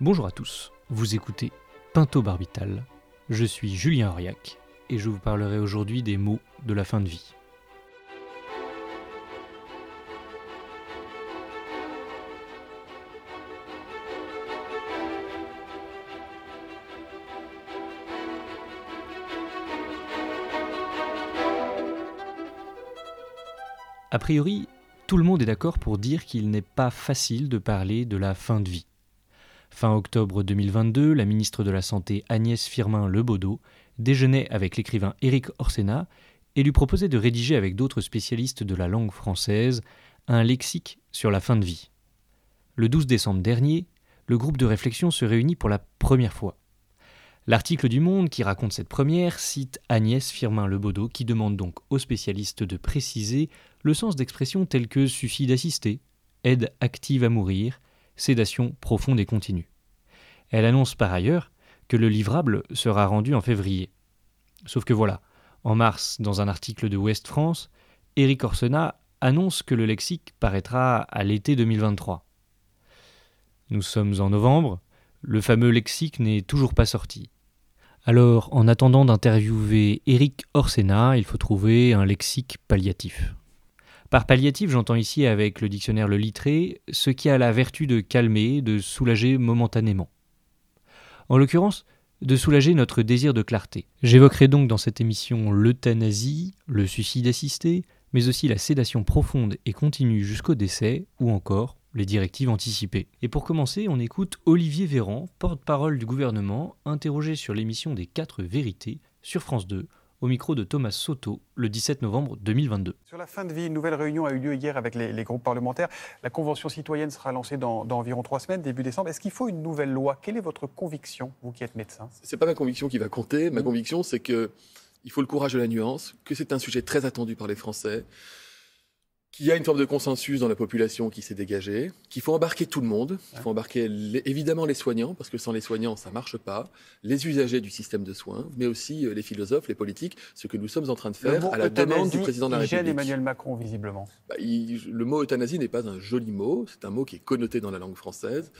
Bonjour à tous, vous écoutez Pinto Barbital. Je suis Julien Auriac et je vous parlerai aujourd'hui des mots de la fin de vie. A priori, tout le monde est d'accord pour dire qu'il n'est pas facile de parler de la fin de vie. Fin octobre 2022, la ministre de la Santé Agnès Firmin-Lebaudot déjeunait avec l'écrivain Éric Orsena et lui proposait de rédiger avec d'autres spécialistes de la langue française un lexique sur la fin de vie. Le 12 décembre dernier, le groupe de réflexion se réunit pour la première fois. L'article du Monde qui raconte cette première cite Agnès Firmin-Lebaudot qui demande donc aux spécialistes de préciser le sens d'expressions telles que suicide assisté, aide active à mourir, sédation profonde et continue. Elle annonce par ailleurs que le livrable sera rendu en février. Sauf que voilà, en mars, dans un article de Ouest France, Éric Orsena annonce que le lexique paraîtra à l'été 2023. Nous sommes en novembre, le fameux lexique n'est toujours pas sorti. Alors, en attendant d'interviewer Éric Orsena, il faut trouver un lexique palliatif. Par palliatif, j'entends ici avec le dictionnaire Le Littré ce qui a la vertu de calmer, de soulager momentanément. En l'occurrence, de soulager notre désir de clarté. J'évoquerai donc dans cette émission l'euthanasie, le suicide assisté, mais aussi la sédation profonde et continue jusqu'au décès, ou encore les directives anticipées. Et pour commencer, on écoute Olivier Véran, porte-parole du gouvernement, interrogé sur l'émission des quatre vérités sur France 2, au micro de Thomas Soto le 17 novembre 2022. Sur la fin de vie, une nouvelle réunion a eu lieu hier avec les, groupes parlementaires. La convention citoyenne sera lancée dans, environ trois semaines, début décembre. Est-ce qu'il faut une nouvelle loi? Quelle est votre conviction, vous qui êtes médecin? C'est pas ma conviction qui va compter. Ma mmh. conviction, c'est que il faut le courage de la nuance, que c'est un sujet très attendu par les Français, qu'il y a une forme de consensus dans la population qui s'est dégagée, qu'il faut embarquer tout le monde, qu'il faut embarquer évidemment les soignants, parce que sans les soignants, ça marche pas, les usagers du système de soins, mais aussi euh, les philosophes, les politiques, ce que nous sommes en train de faire à la demande du président de la République. Emmanuel Macron, visiblement. Bah, le mot euthanasie n'est pas un joli mot, c'est un mot qui est connoté dans la langue française.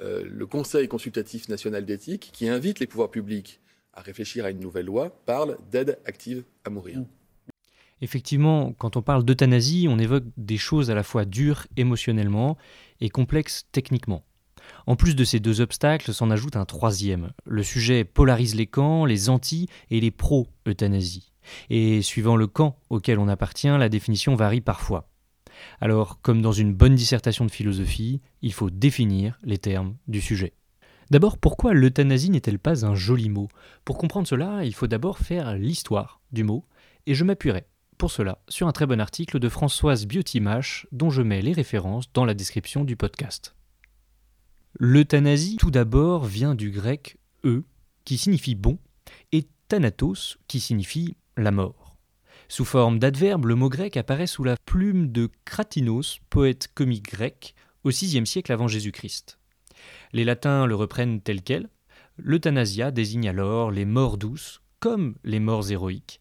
Euh, le Conseil consultatif national d'éthique, qui invite les pouvoirs publics à réfléchir à une nouvelle loi, parle d'aide active à mourir. Mm. Effectivement, quand on parle d'euthanasie, on évoque des choses à la fois dures émotionnellement et complexes techniquement. En plus de ces deux obstacles, s'en ajoute un troisième. Le sujet polarise les camps, les anti- et les pro-euthanasie. Et suivant le camp auquel on appartient, la définition varie parfois. Alors, comme dans une bonne dissertation de philosophie, il faut définir les termes du sujet. D'abord, pourquoi l'euthanasie n'est-elle pas un joli mot? Pour comprendre cela, il faut d'abord faire l'histoire du mot, et je m'appuierai pour cela sur un très bon article de Françoise Biotimache dont je mets les références dans la description du podcast. L'euthanasie, tout d'abord, vient du grec e, qui signifie bon, et thanatos, qui signifie la mort. Sous forme d'adverbe, le mot grec apparaît sous la plume de Kratinos, poète comique grec, au VIe siècle avant Jésus-Christ. Les latins le reprennent tel quel. L'euthanasia désigne alors les morts douces, comme les morts héroïques.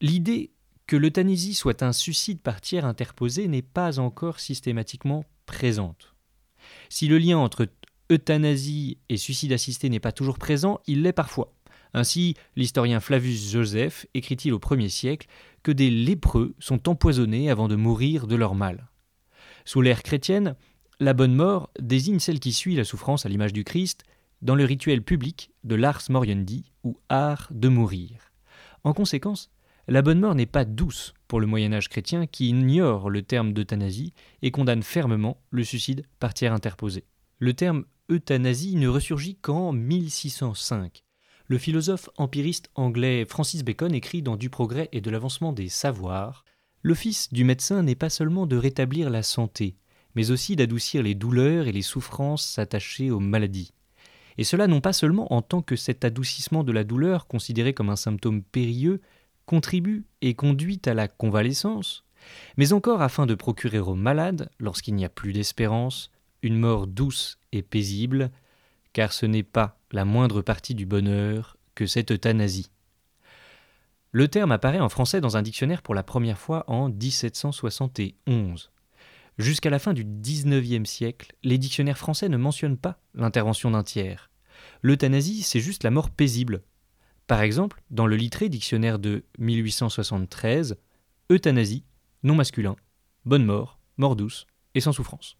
L'idée que l'euthanasie soit un suicide par tiers interposé n'est pas encore systématiquement présente. Si le lien entre euthanasie et suicide assisté n'est pas toujours présent, il l'est parfois. Ainsi, l'historien Flavius Joseph écrit-il au 1er siècle que des lépreux sont empoisonnés avant de mourir de leur mal. Sous l'ère chrétienne, la bonne mort désigne celle qui suit la souffrance à l'image du Christ dans le rituel public de l'ars moriendi ou art de mourir. En conséquence, la bonne mort n'est pas douce pour le Moyen Âge chrétien qui ignore le terme d'euthanasie et condamne fermement le suicide par tiers interposé. Le terme euthanasie ne ressurgit qu'en 1605. Le philosophe empiriste anglais Francis Bacon écrit dans Du progrès et de l'avancement des savoirs L'office du médecin n'est pas seulement de rétablir la santé, mais aussi d'adoucir les douleurs et les souffrances attachées aux maladies. Et cela non pas seulement en tant que cet adoucissement de la douleur considéré comme un symptôme périlleux contribue et conduit à la convalescence, mais encore afin de procurer aux malades, lorsqu'il n'y a plus d'espérance, une mort douce et paisible, car ce n'est pas la moindre partie du bonheur que cette euthanasie. Le terme apparaît en français dans un dictionnaire pour la première fois en 1771. Jusqu'à la fin du XIXe siècle, les dictionnaires français ne mentionnent pas l'intervention d'un tiers. L'euthanasie, c'est juste la mort paisible. Par exemple, dans le Littré dictionnaire de 1873, euthanasie, non masculin, bonne mort, mort douce et sans souffrance.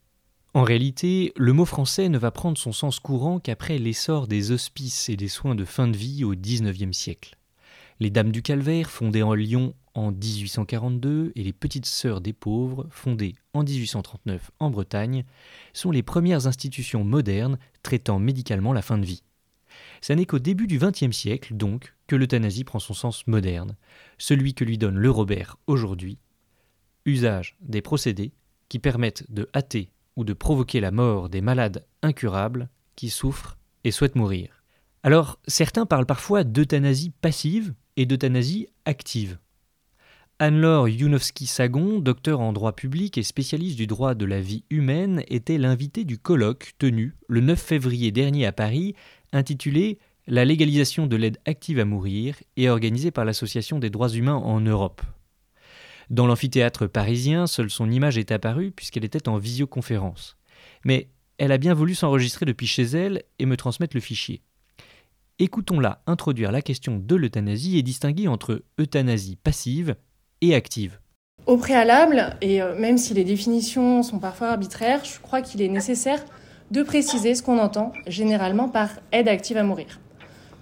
En réalité, le mot français ne va prendre son sens courant qu'après l'essor des hospices et des soins de fin de vie au XIXe siècle. Les Dames du Calvaire, fondées en Lyon en 1842, et les Petites Sœurs des Pauvres, fondées en 1839 en Bretagne, sont les premières institutions modernes traitant médicalement la fin de vie. Ce n'est qu'au début du XXe siècle, donc, que l'euthanasie prend son sens moderne, celui que lui donne le Robert aujourd'hui, usage des procédés qui permettent de hâter ou de provoquer la mort des malades incurables qui souffrent et souhaitent mourir. Alors, certains parlent parfois d'euthanasie passive et d'euthanasie active. Anne-Laure Younowski-Sagon, docteur en droit public et spécialiste du droit de la vie humaine, était l'invitée du colloque tenu le 9 février dernier à Paris, intitulé La légalisation de l'aide active à mourir et organisé par l'Association des droits humains en Europe. Dans l'amphithéâtre parisien, seule son image est apparue puisqu'elle était en visioconférence. Mais elle a bien voulu s'enregistrer depuis chez elle et me transmettre le fichier. Écoutons-la introduire la question de l'euthanasie et distinguer entre euthanasie passive et active. Au préalable, et euh, même si les définitions sont parfois arbitraires, je crois qu'il est nécessaire de préciser ce qu'on entend généralement par aide active à mourir.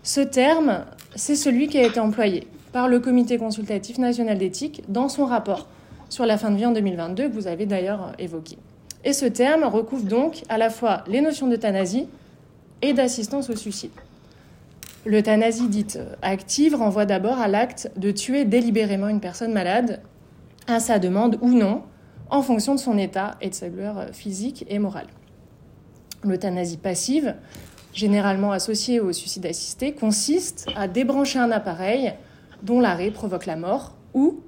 Ce terme, c'est celui qui a été employé par le Comité consultatif national d'éthique dans son rapport sur la fin de vie en 2022 que vous avez d'ailleurs évoqué. Et ce terme recouvre donc à la fois les notions d'euthanasie et d'assistance au suicide. L'euthanasie dite active renvoie d'abord à l'acte de tuer délibérément une personne malade, à sa demande ou non, en fonction de son état et de sa gloire physique et morale. L'euthanasie passive, généralement associée au suicide assisté, consiste à débrancher un appareil dont l'arrêt provoque la mort ou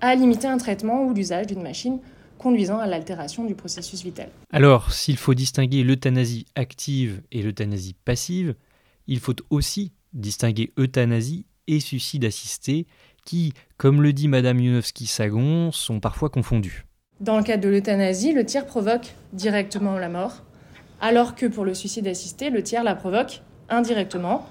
à limiter un traitement ou l'usage d'une machine conduisant à l'altération du processus vital. Alors, s'il faut distinguer l'euthanasie active et l'euthanasie passive, il faut aussi distinguer euthanasie et suicide assisté, qui, comme le dit Madame Yunowski-Sagon, sont parfois confondus. Dans le cas de l'euthanasie, le tiers provoque directement la mort, alors que pour le suicide assisté, le tiers la provoque indirectement,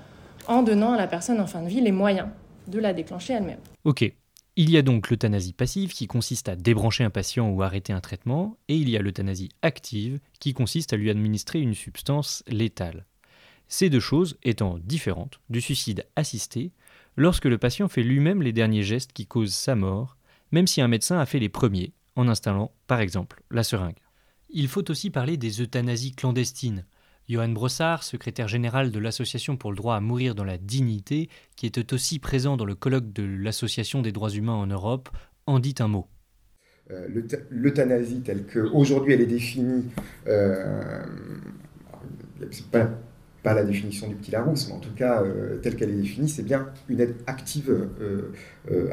en donnant à la personne en fin de vie les moyens de la déclencher elle-même. Ok. Il y a donc l'euthanasie passive qui consiste à débrancher un patient ou arrêter un traitement, et il y a l'euthanasie active qui consiste à lui administrer une substance létale. Ces deux choses étant différentes du suicide assisté, lorsque le patient fait lui-même les derniers gestes qui causent sa mort, même si un médecin a fait les premiers, en installant, par exemple, la seringue. Il faut aussi parler des euthanasies clandestines. Johan Brossard, secrétaire général de l'Association pour le droit à mourir dans la dignité, qui était aussi présent dans le colloque de l'Association des droits humains en Europe, en dit un mot. Euh, l'euthanasie telle qu'aujourd'hui elle est définie, euh, pas, pas la définition du petit Larousse, mais en tout cas, euh, telle qu'elle est définie, c'est bien une aide active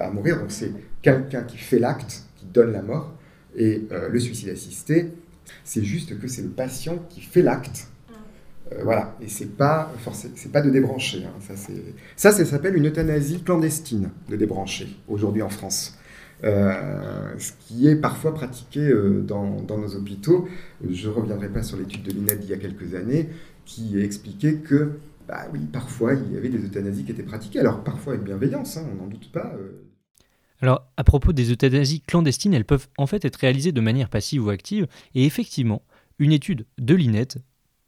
à mourir. Donc c'est quelqu'un qui fait l'acte, qui donne la mort. Et le suicide assisté, c'est juste que c'est le patient qui fait l'acte. voilà, et c'est pas c'est pas de débrancher. Hein. Ça, ça, s'appelle une euthanasie clandestine de débrancher aujourd'hui en France. ce qui est parfois pratiqué dans, dans, nos hôpitaux. Je ne reviendrai pas sur l'étude de l'INED d'il y a quelques années, qui expliquait que, bah oui, parfois il y avait des euthanasies qui étaient pratiquées, alors parfois avec bienveillance, hein, on n'en doute pas. Alors, à propos des euthanasies clandestines, elles peuvent en fait être réalisées de manière passive ou active, et effectivement, une étude de l'INET,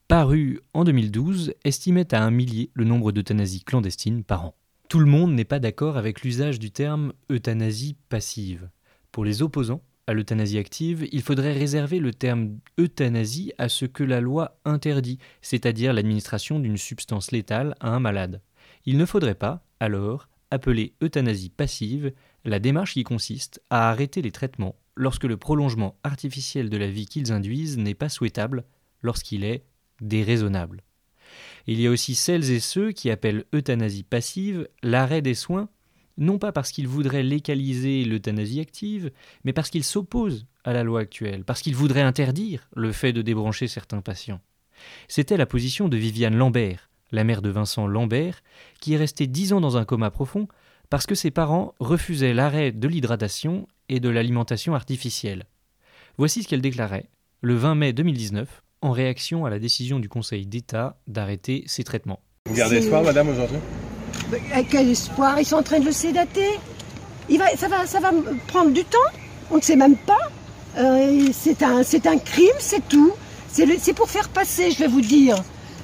parue en 2012, estimait à un millier le nombre d'euthanasies clandestines par an. Tout le monde n'est pas d'accord avec l'usage du terme euthanasie passive. Pour les opposants, à l'euthanasie active, il faudrait réserver le terme euthanasie à ce que la loi interdit, c'est-à-dire l'administration d'une substance létale à un malade. Il ne faudrait pas, alors, appeler euthanasie passive la démarche qui consiste à arrêter les traitements lorsque le prolongement artificiel de la vie qu'ils induisent n'est pas souhaitable, lorsqu'il est déraisonnable. Il y a aussi celles et ceux qui appellent euthanasie passive l'arrêt des soins non pas parce qu'il voudrait légaliser l'euthanasie active, mais parce qu'il s'oppose à la loi actuelle, parce qu'il voudrait interdire le fait de débrancher certains patients. C'était la position de Viviane Lambert, la mère de Vincent Lambert, qui est restée dix ans dans un coma profond parce que ses parents refusaient l'arrêt de l'hydratation et de l'alimentation artificielle. Voici ce qu'elle déclarait le 20 mai 2019 en réaction à la décision du Conseil d'État d'arrêter ces traitements. Vous gardez espoir, madame, aujourd'hui? Quel espoir? Ils sont en train de le sédater. Il va, ça, va, ça va prendre du temps. On ne sait même pas. Euh, c'est un, un crime, c'est tout. C'est pour faire passer, je vais vous dire.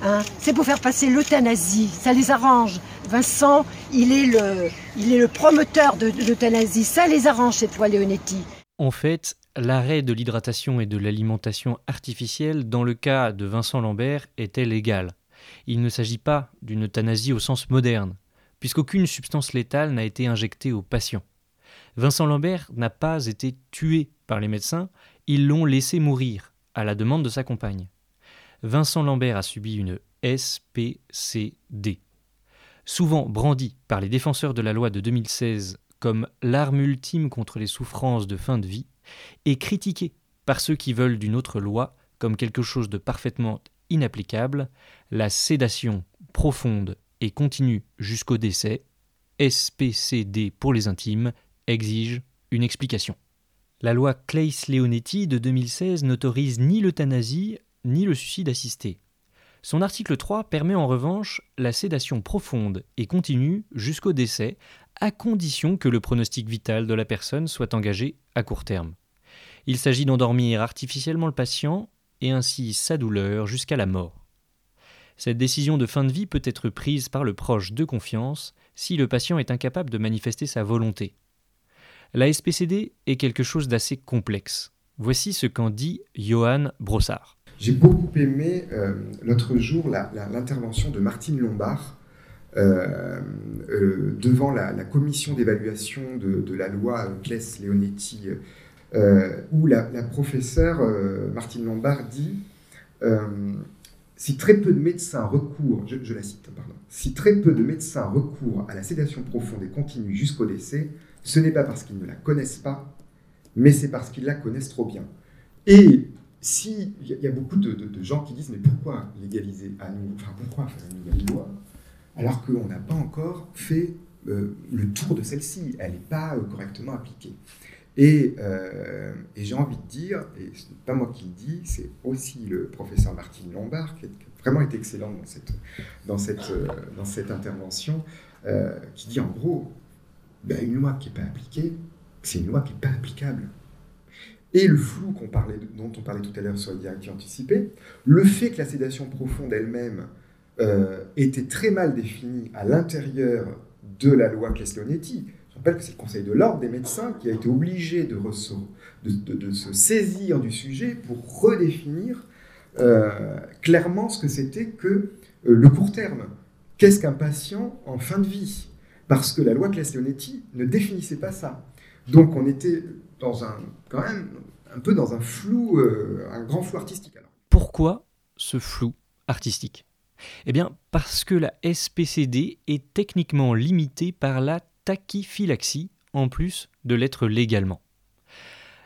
Hein, c'est pour faire passer l'euthanasie. Ça les arrange. Vincent, il est le, il est le promoteur de, l'euthanasie. Ça les arrange, cette loi Leonetti. En fait, l'arrêt de l'hydratation et de l'alimentation artificielle dans le cas de Vincent Lambert était légal. Il ne s'agit pas d'une euthanasie au sens moderne, puisqu'aucune substance létale n'a été injectée au patient. Vincent Lambert n'a pas été tué par les médecins, ils l'ont laissé mourir, à la demande de sa compagne. Vincent Lambert a subi une SPCD. Souvent brandie par les défenseurs de la loi de 2016 comme l'arme ultime contre les souffrances de fin de vie, et critiquée par ceux qui veulent d'une autre loi comme quelque chose de parfaitement inapplicable, la sédation profonde et continue jusqu'au décès, SPCD pour les intimes, exige une explication. La loi Claes-Leonetti de 2016 n'autorise ni l'euthanasie ni le suicide assisté. Son article 3 permet en revanche la sédation profonde et continue jusqu'au décès, à condition que le pronostic vital de la personne soit engagé à court terme. Il s'agit d'endormir artificiellement le patient et ainsi sa douleur jusqu'à la mort. Cette décision de fin de vie peut être prise par le proche de confiance si le patient est incapable de manifester sa volonté. La SPCD est quelque chose d'assez complexe. Voici ce qu'en dit Johan Brossard. J'ai beaucoup aimé euh, l'autre jour l'intervention de Martine Lombard euh, euh, devant la, commission d'évaluation de, la loi Claes-Leonetti, où la, professeure Martine Lombard dit si très peu de médecins recourent, je, la cite, pardon, si très peu de médecins recourent à la sédation profonde et continue jusqu'au décès, ce n'est pas parce qu'ils ne la connaissent pas, mais c'est parce qu'ils la connaissent trop bien. Et si il y, a beaucoup de, gens qui disent mais pourquoi légaliser à nous, enfin pourquoi faire une nouvelle loi alors qu'on n'a pas encore fait euh, le tour de celle-ci, elle n'est pas euh, correctement appliquée. Euh, et, j'ai envie de dire, et ce n'est pas moi qui le dis, c'est aussi le professeur Martine Lombard, qui a vraiment été excellent dans cette, intervention, qui dit en gros, ben, une loi qui n'est pas appliquée, c'est une loi qui n'est pas applicable et le flou dont on parlait tout à l'heure sur les directives anticipées, le fait que la sédation profonde elle-même euh, était très mal définie à l'intérieur de la loi Castellonetti. Je rappelle que c'est le Conseil de l'ordre des médecins qui a été obligé de, de, se saisir du sujet pour redéfinir euh, clairement ce que c'était que euh, le court terme. Qu'est-ce qu'un patient en fin de vie? Parce que la loi Castellonetti ne définissait pas ça. Donc on était dans un, quand même, un peu dans un flou, euh, un grand flou artistique. Alors. Pourquoi ce flou artistique? Eh bien, parce que la SPCD est techniquement limitée par la tachyphylaxie, en plus de l'être légalement.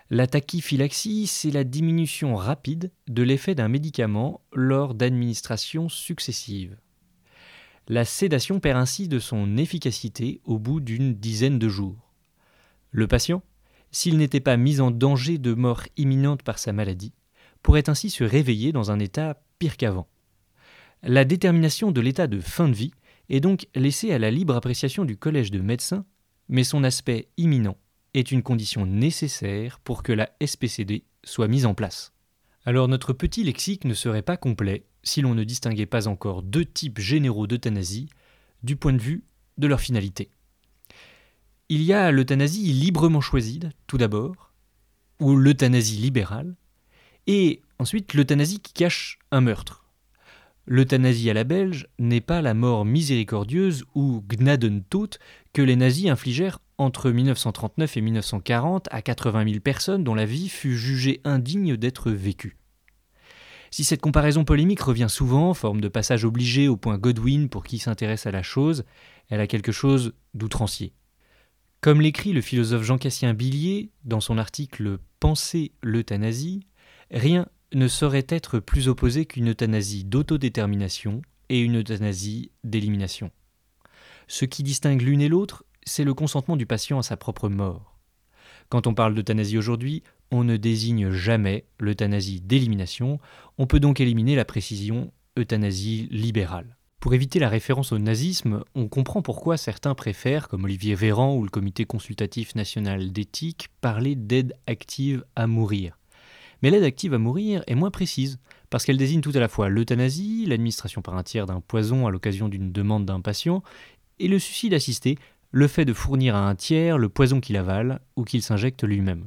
La tachyphylaxie, c'est la diminution rapide de l'effet d'un médicament lors d'administrations successives. La sédation perd ainsi de son efficacité au bout d'une dizaine de jours. Le patient s'il n'était pas mis en danger de mort imminente par sa maladie, pourrait ainsi se réveiller dans un état pire qu'avant. La détermination de l'état de fin de vie est donc laissée à la libre appréciation du collège de médecins, mais son aspect imminent est une condition nécessaire pour que la SPCD soit mise en place. Alors notre petit lexique ne serait pas complet si l'on ne distinguait pas encore deux types généraux d'euthanasie du point de vue de leur finalité. Il y a l'euthanasie librement choisie, tout d'abord, ou l'euthanasie libérale, et ensuite l'euthanasie qui cache un meurtre. L'euthanasie à la belge n'est pas la mort miséricordieuse ou Gnadentod que les nazis infligèrent entre 1939 et 1940 à 80 000 personnes dont la vie fut jugée indigne d'être vécue. Si cette comparaison polémique revient souvent, forme de passage obligé au point Godwin pour qui s'intéresse à la chose, elle a quelque chose d'outrancier. Comme l'écrit le philosophe Jean-Cassien Billier dans son article Penser l'euthanasie, rien ne saurait être plus opposé qu'une euthanasie d'autodétermination et une euthanasie d'élimination. Ce qui distingue l'une et l'autre, c'est le consentement du patient à sa propre mort. Quand on parle d'euthanasie aujourd'hui, on ne désigne jamais l'euthanasie d'élimination, on peut donc éliminer la précision euthanasie libérale. Pour éviter la référence au nazisme, on comprend pourquoi certains préfèrent, comme Olivier Véran ou le Comité consultatif national d'éthique, parler d'aide active à mourir. Mais l'aide active à mourir est moins précise, parce qu'elle désigne tout à la fois l'euthanasie, l'administration par un tiers d'un poison à l'occasion d'une demande d'un patient, et le suicide assisté, le fait de fournir à un tiers le poison qu'il avale ou qu'il s'injecte lui-même.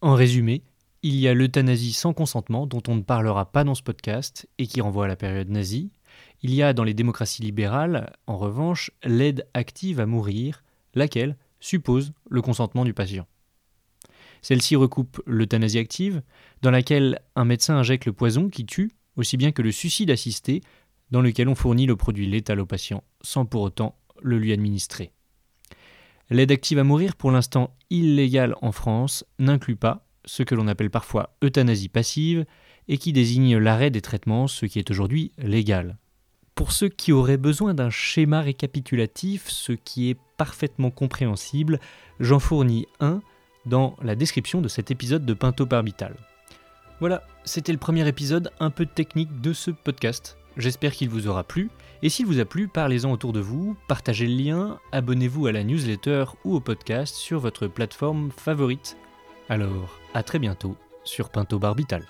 En résumé, il y a l'euthanasie sans consentement dont on ne parlera pas dans ce podcast et qui renvoie à la période nazie. Il y a dans les démocraties libérales, en revanche, l'aide active à mourir, laquelle suppose le consentement du patient. Celle-ci recoupe l'euthanasie active, dans laquelle un médecin injecte le poison qui tue, aussi bien que le suicide assisté, dans lequel on fournit le produit létal au patient sans pour autant le lui administrer. L'aide active à mourir, pour l'instant illégale en France, n'inclut pas ce que l'on appelle parfois euthanasie passive et qui désigne l'arrêt des traitements, ce qui est aujourd'hui légal. Pour ceux qui auraient besoin d'un schéma récapitulatif, ce qui est parfaitement compréhensible, j'en fournis un dans la description de cet épisode de Pinto Barbital. Voilà, c'était le premier épisode un peu technique de ce podcast. J'espère qu'il vous aura plu. Et s'il vous a plu, parlez-en autour de vous, partagez le lien, abonnez-vous à la newsletter ou au podcast sur votre plateforme favorite. Alors, à très bientôt sur Pinto Barbital.